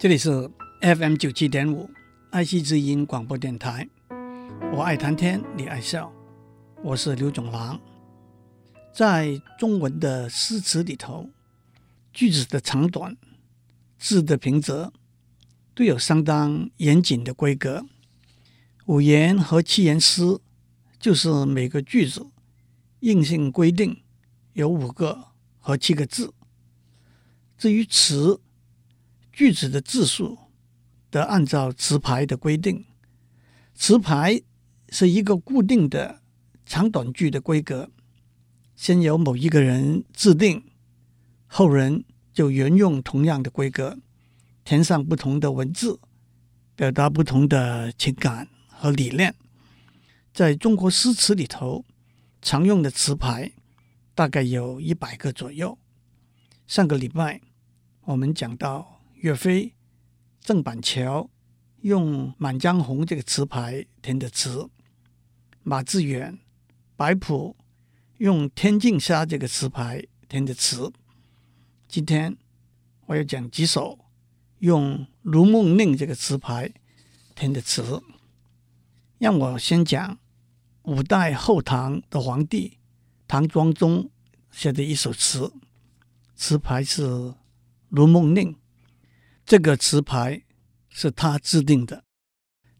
这里是 FM 九七点五爱惜之音广播电台。我爱谈天，你爱笑，我是刘总郎。在中文的诗词里头，句子的长短、字的平仄都有相当严谨的规格。五言和七言诗就是每个句子硬性规定有五个和七个字。至于词，句子的字数得按照词牌的规定，词牌是一个固定的长短句的规格，先由某一个人制定，后人就沿用同样的规格，填上不同的文字，表达不同的情感和理念。在中国诗词里头，常用的词牌大概有一百个左右。上个礼拜我们讲到。岳飞、郑板桥用《满江红》这个词牌填的词；马致远、白朴用《天净沙》这个词牌填的词。今天我要讲几首用《如梦令》这个词牌填的词。让我先讲五代后唐的皇帝唐庄宗写的一首词，词牌是《如梦令》。这个词牌是他制定的。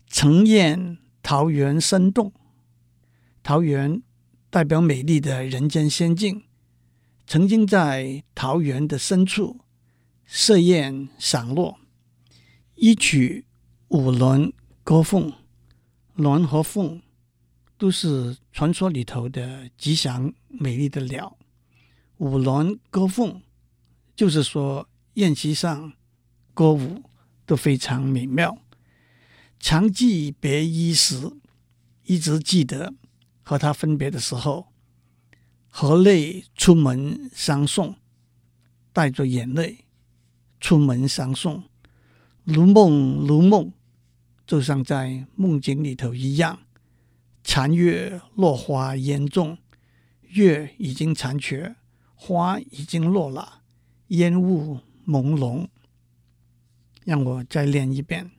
曾艳桃源深洞，桃源代表美丽的人间仙境。曾经在桃源的深处设宴赏落，一曲五轮歌凤，轮和凤都是传说里头的吉祥美丽的鸟。五轮歌凤就是说宴席上。歌舞都非常美妙。常记别伊时，一直记得和他分别的时候，和泪出门相送，带着眼泪出门相送，如梦如梦，就像在梦境里头一样。残月落花烟重，月已经残缺，花已经落了，烟雾朦胧。让我再练一遍：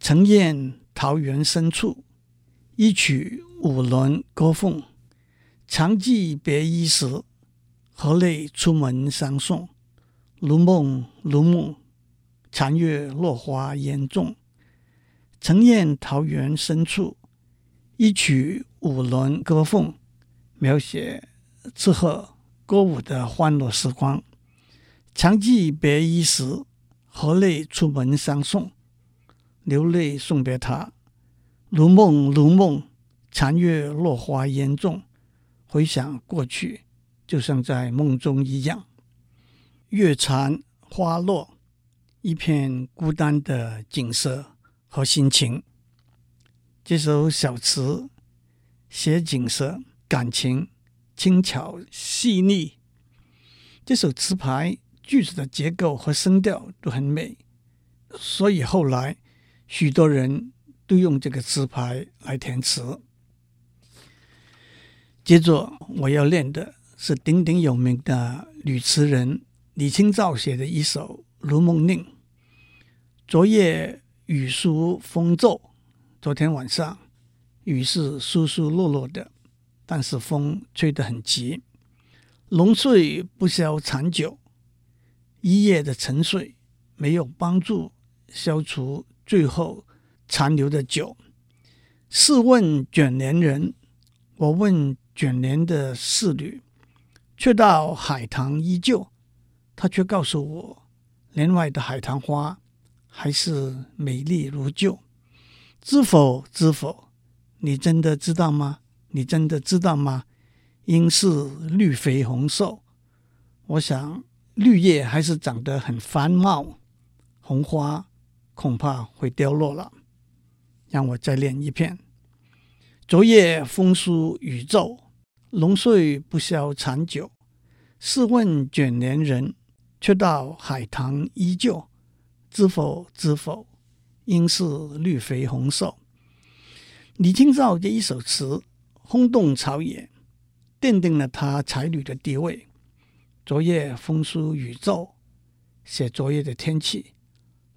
曾艳桃源深处，一曲五轮歌凤。常记别伊时，何泪出门相送。如梦如梦，残月落花烟重。曾艳桃源深处，一曲五轮歌凤，描写吃喝歌舞的欢乐时光。常记别伊时。何泪出门相送，流泪送别他，如梦如梦，残月落花烟重。回想过去，就像在梦中一样。月残花落，一片孤单的景色和心情。这首小词写景色，感情轻巧细腻。这首词牌。句子的结构和声调都很美，所以后来许多人都用这个词牌来填词。接着我要练的是鼎鼎有名的女词人李清照写的一首《如梦令》。昨夜雨疏风骤，昨天晚上雨是疏疏落落的，但是风吹得很急。浓睡不消残酒。一夜的沉睡没有帮助消除最后残留的酒。试问卷帘人，我问卷帘的侍女，却道海棠依旧。他却告诉我，帘外的海棠花还是美丽如旧。知否？知否？你真的知道吗？你真的知道吗？应是绿肥红瘦。我想。绿叶还是长得很繁茂，红花恐怕会凋落了。让我再练一遍：昨夜风疏雨骤，浓睡不消残酒。试问卷帘人，却道海棠依旧。知否？知否？应是绿肥红瘦。李清照这一首词轰动朝野，奠定了他才女的地位。昨夜风疏雨骤，写昨夜的天气；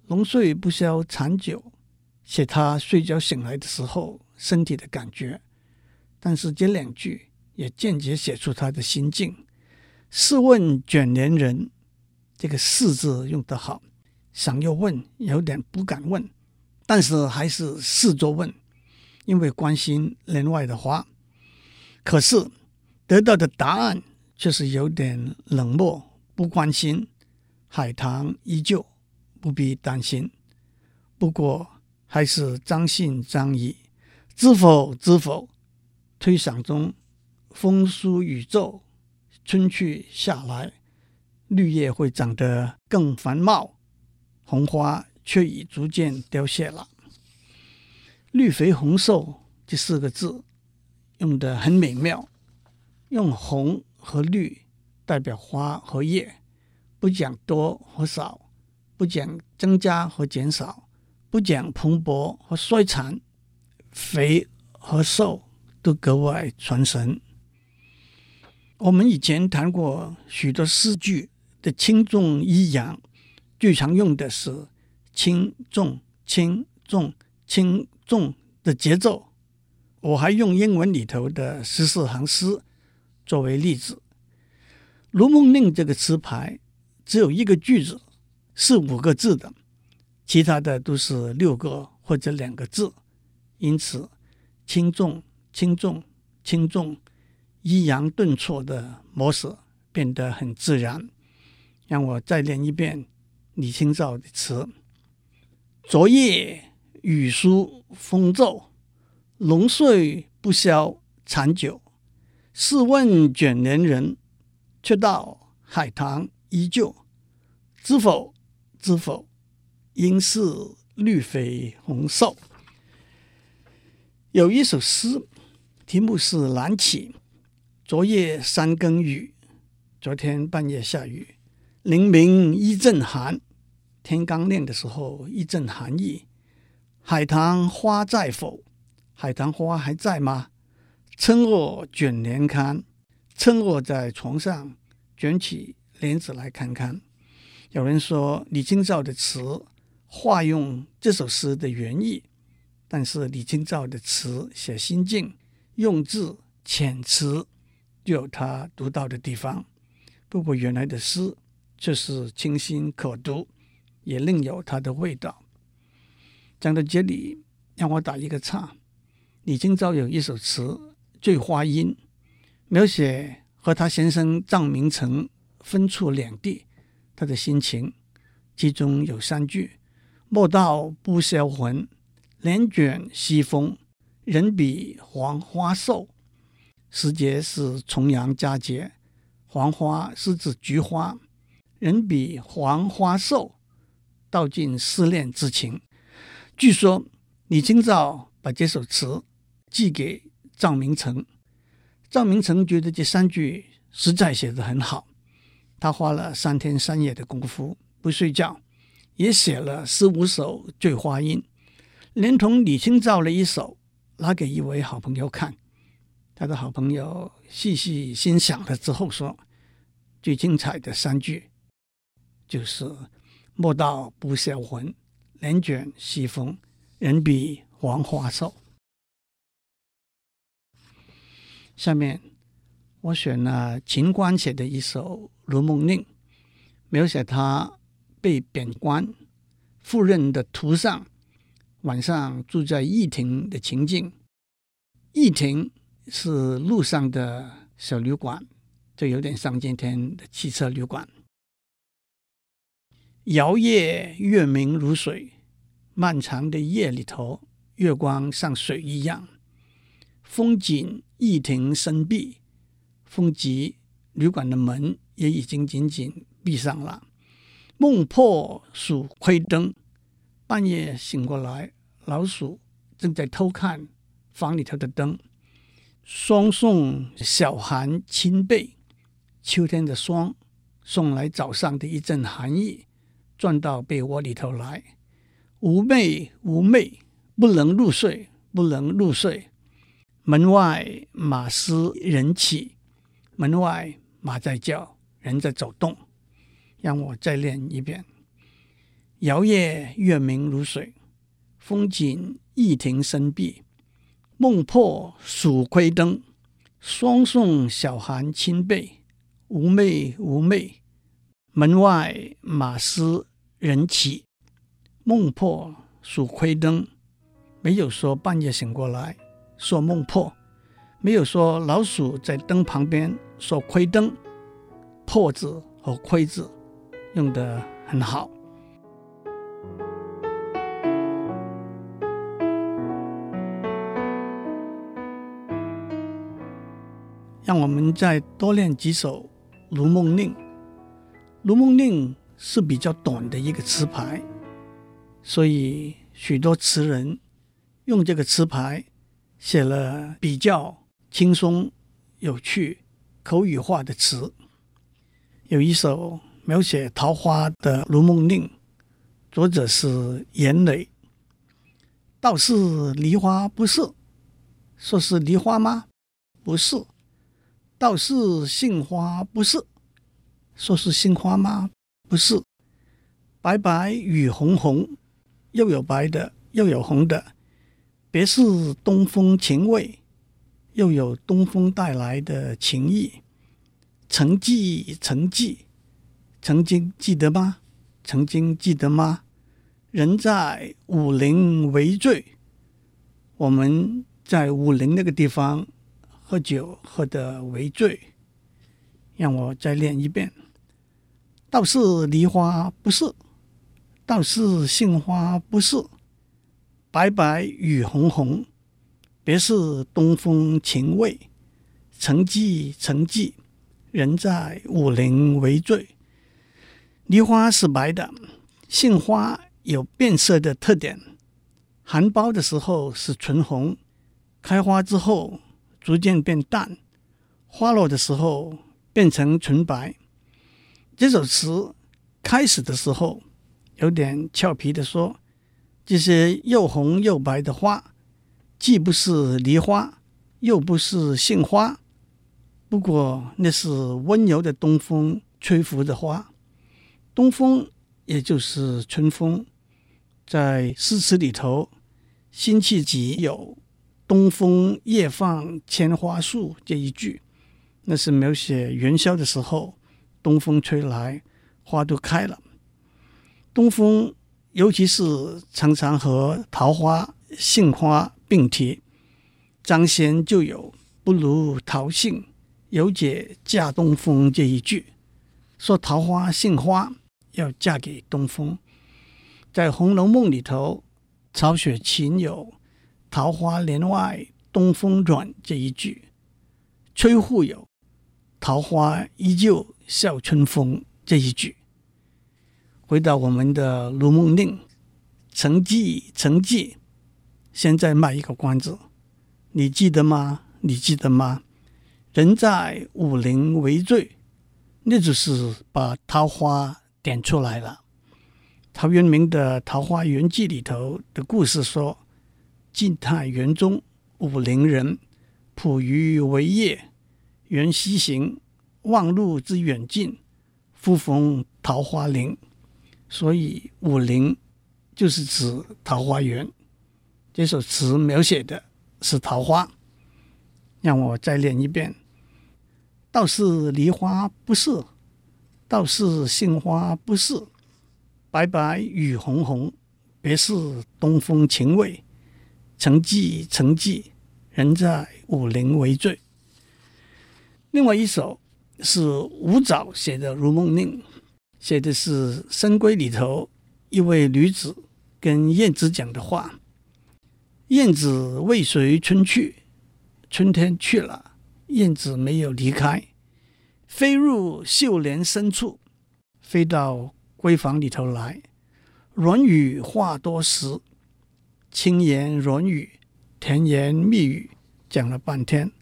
浓睡不消残酒，写他睡觉醒来的时候身体的感觉。但是这两句也间接写出他的心境。试问卷帘人，这个“试”字用得好，想要问有点不敢问，但是还是试着问，因为关心帘外的花。可是得到的答案却是有点冷漠，不关心。海棠依旧，不必担心。不过还是张信张疑，知否知否？推想中，风疏雨骤，春去夏来，绿叶会长得更繁茂，红花却已逐渐凋谢了。绿肥红瘦这四个字用得很美妙，用红和绿代表花和叶。不讲多和少，不讲增加和减少，不讲蓬勃和衰残，肥和瘦都格外传神。我们以前谈过许多诗句的轻重抑扬，最常用的是轻重轻重轻重的节奏。我还用英文里头的十四行诗作为例子，《如梦令》这个词牌。只有一个句子是五个字的，其他的都是六个或者两个字，因此轻重轻重轻重抑扬顿挫的模式变得很自然。让我再念一遍李清照的词：昨夜雨疏风骤，浓睡不消残酒。试问卷帘人，却道海棠依旧，知否？知否？应是绿肥红瘦。有一首诗，题目是《南起》。昨夜三更雨，昨天半夜下雨，黎明一阵寒。天刚亮的时候，一阵寒意。海棠花在否？海棠花还在吗？撑卧卷帘看，撑卧在床上，卷起。帘子来看看，有人说李清照的词化用这首诗的原意，但是李清照的词写心境，用字遣词，就有他独到的地方。不过原来的诗却是清新可读，也另有它的味道。讲到这里，让我打一个岔。李清照有一首词《醉花阴》，描写和他先生臧明诚。分处两地，他的心情，其中有三句：“莫道不销魂，帘卷西风，人比黄花瘦。”时节是重阳佳节，黄花是指菊花，人比黄花瘦，道尽思恋之情。据说李清照把这首词寄给赵明诚，赵明诚觉得这三句实在写得很好。他花了三天三夜的功夫，不睡觉，也写了十五首《醉花阴》，连同李清照的一首，拿给一位好朋友看。他的好朋友细细欣赏了之后说：“最精彩的三句，就是‘莫道不销魂，帘卷西风，人比黄花瘦’。”下面。我选了秦观写的一首《如梦令》，描写他被贬官赴任的途上，晚上住在驿亭的情境。驿亭是路上的小旅馆，就有点像今天的汽车旅馆。摇曳月明如水，漫长的夜里头，月光像水一样。风景驿亭深闭。风急，旅馆的门也已经紧紧闭上了。梦破鼠窥灯，半夜醒过来，老鼠正在偷看房里头的灯。霜送小寒侵被，秋天的霜送来早上的一阵寒意，钻到被窝里头来。无寐无寐，不能入睡，不能入睡。门外马嘶人起。门外马在叫，人在走动。让我再练一遍：摇曳月明如水，风景一庭深碧。梦破蜀窥灯，双送小寒侵被。妩媚妩媚，门外马嘶人起。梦破蜀窥灯，没有说半夜醒过来说梦破，没有说老鼠在灯旁边说窥灯。破字和窥字用得很好。让我们再多练几首《如梦令》。《如梦令》是比较短的一个词牌，所以许多词人用这个词牌写了比较轻松、有趣、口语化的词。有一首描写桃花的《如梦令》，作者是严磊。道是梨花不是，说是梨花吗？不是。道是杏花不是，说是杏花吗？不是。白白与红红，又有白的，又有红的，别是东风情味，又有东风带来的情意。曾记曾记，曾经记得吗？曾经记得吗？人在武陵为醉，我们在武陵那个地方。喝酒喝得为醉，让我再练一遍。倒是梨花不是，倒是杏花不是，白白雨红红，别是东风情味。成绩成绩，人在武陵为醉。梨花是白的，杏花有变色的特点，含苞的时候是纯红，开花之后。逐渐变淡，花落的时候变成纯白。这首词开始的时候有点俏皮的说：“这些又红又白的花，既不是梨花，又不是杏花，不过那是温柔的东风吹拂的花。东风也就是春风，在诗词里头，辛弃疾有。”东风夜放千花树这一句，那是描写元宵的时候，东风吹来，花都开了。东风，尤其是常常和桃花、杏花并提。张先就有“不如桃杏，有解嫁东风”这一句，说桃花、杏花要嫁给东风。在《红楼梦》里头，曹雪芹有。桃花帘外东风转这一句，崔护有桃花依旧笑春风这一句。回到我们的《如梦令》，曾记曾记，现在卖一个关子，你记得吗？你记得吗？人在武陵为醉，那就是把桃花点出来了。陶渊明的《桃花源记》里头的故事说。晋太元中，武陵人，捕鱼为业，缘溪行，忘路之远近，忽逢桃花林。所以武陵就是指桃花源。这首词描写的是桃花。让我再练一遍：道是梨花不是，道是杏花不是，白白与红红，别是东风情味。曾记曾记，人在武陵为醉。另外一首是吴藻写的《如梦令》，写的是《深闺》里头一位女子跟燕子讲的话：“燕子为随春去，春天去了，燕子没有离开，飞入绣帘深处，飞到闺房里头来。软语话多时。”轻言软语，甜言蜜语，讲了半天，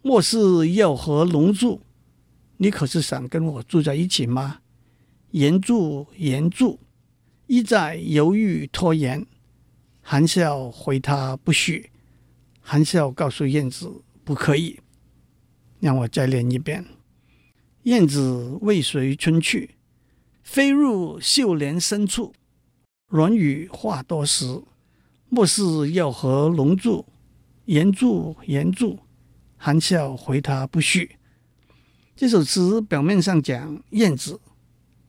莫是要和龙住？你可是想跟我住在一起吗？言住言住，一再犹豫拖延，含笑回他不许，含笑告诉燕子不可以。让我再练一遍：燕子为随春去，飞入绣帘深处，软语话多时，莫是要和龙住，言住言住，含笑回他不许。这首词表面上讲燕子，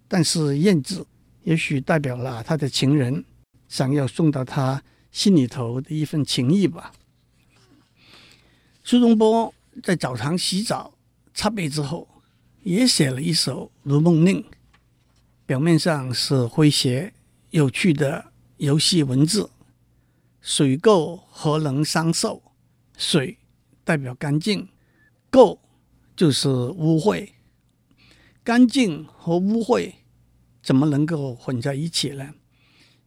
但是燕子也许代表了他的情人，想要送到他心里头的一份情意吧。苏东坡在澡堂洗澡擦背之后，也写了一首《如梦令》，表面上是诙谐有趣的游戏文字。水垢何能伤寿？水代表干净，垢就是污秽。干净和污秽怎么能够混在一起呢？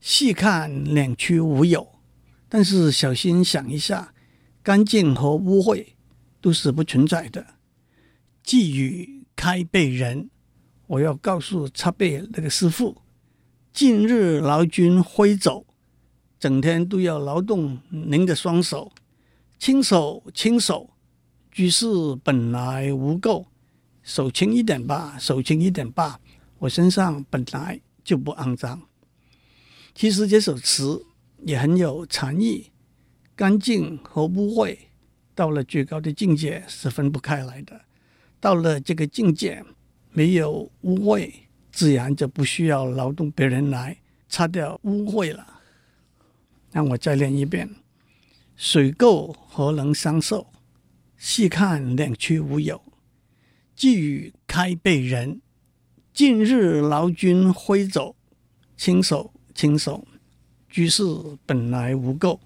细看两区无有，但是小心想一下，干净和污秽都是不存在的。寄语开背人，我要告诉擦背那个师傅，近日劳军挥走，整天都要劳动您的双手，轻手轻手，居士本来无垢，手轻一点吧，手轻一点吧，我身上本来就不肮脏。其实这首词也很有禅意，干净和污秽到了最高的境界是分不开来的。到了这个境界，没有污秽，自然就不需要劳动别人来擦掉污秽了。让我再练一遍：水垢何能伤寿？细看两曲无有。寄语开背人，近日劳军挥走，轻手。轻手，居士本来无垢。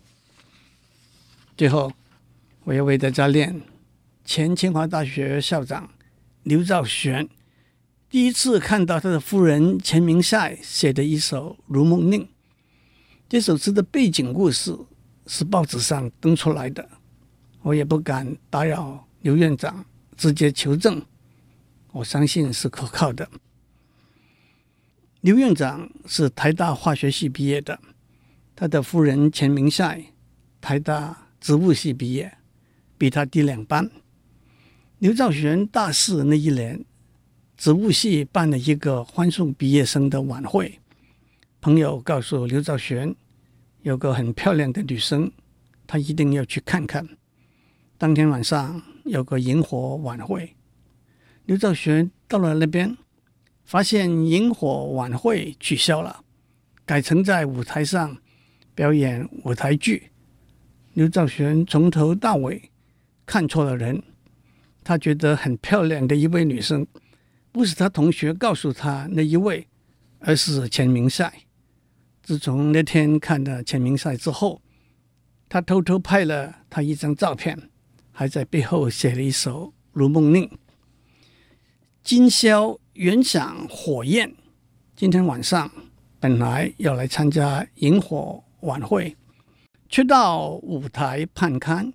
最后，我要为大家念前清华大学校长刘兆玄第一次看到他的夫人钱明赛写的一首《如梦令》。这首诗的背景故事是报纸上登出来的，我也不敢打扰刘院长直接求证，我相信是可靠的。刘院长是台大化学系毕业的，他的夫人钱明赛，台大植物系毕业，比他低两班。刘兆玄大四那一年，植物系办了一个欢送毕业生的晚会，朋友告诉刘兆玄，有个很漂亮的女生，他一定要去看看。当天晚上有个萤火晚会，刘兆玄到了那边。发现萤火晚会取消了，改成在舞台上表演舞台剧。刘兆玄从头到尾看错了人，他觉得很漂亮的一位女生，不是他同学告诉他那一位，而是钱明赛。自从那天看了钱明赛之后，他偷偷拍了她一张照片，还在背后写了一首《如梦令》。今宵原想火焰。今天晚上本来要来参加萤火晚会，却到舞台探看，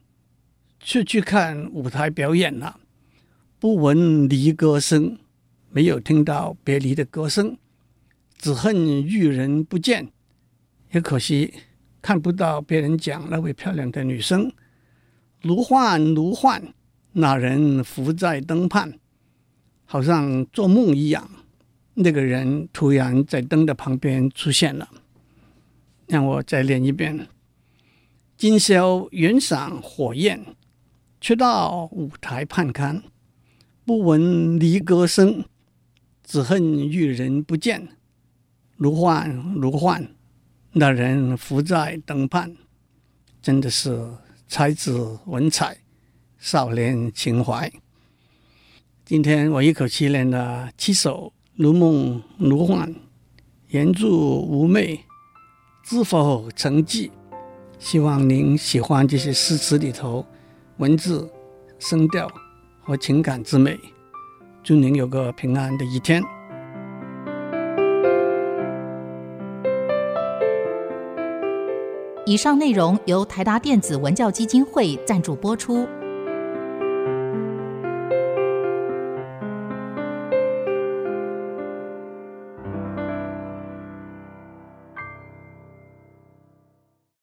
却去看舞台表演了。不闻离歌声，没有听到别离的歌声，只恨遇人不见。也可惜看不到别人讲那位漂亮的女生。如幻如幻，那人伏在灯畔。好像做梦一样，那个人突然在灯的旁边出现了。让我再练一遍：今宵远赏火焰，却到舞台探看，不闻离歌声，只恨遇人不见。如幻如幻，那人伏在灯畔，真的是才子文采，少年情怀。今天我一口气练了七首如梦如幻，言住无昧，知否曾记？希望您喜欢这些诗词里头文字、声调和情感之美。祝您有个平安的一天。以上内容由台达电子文教基金会赞助播出。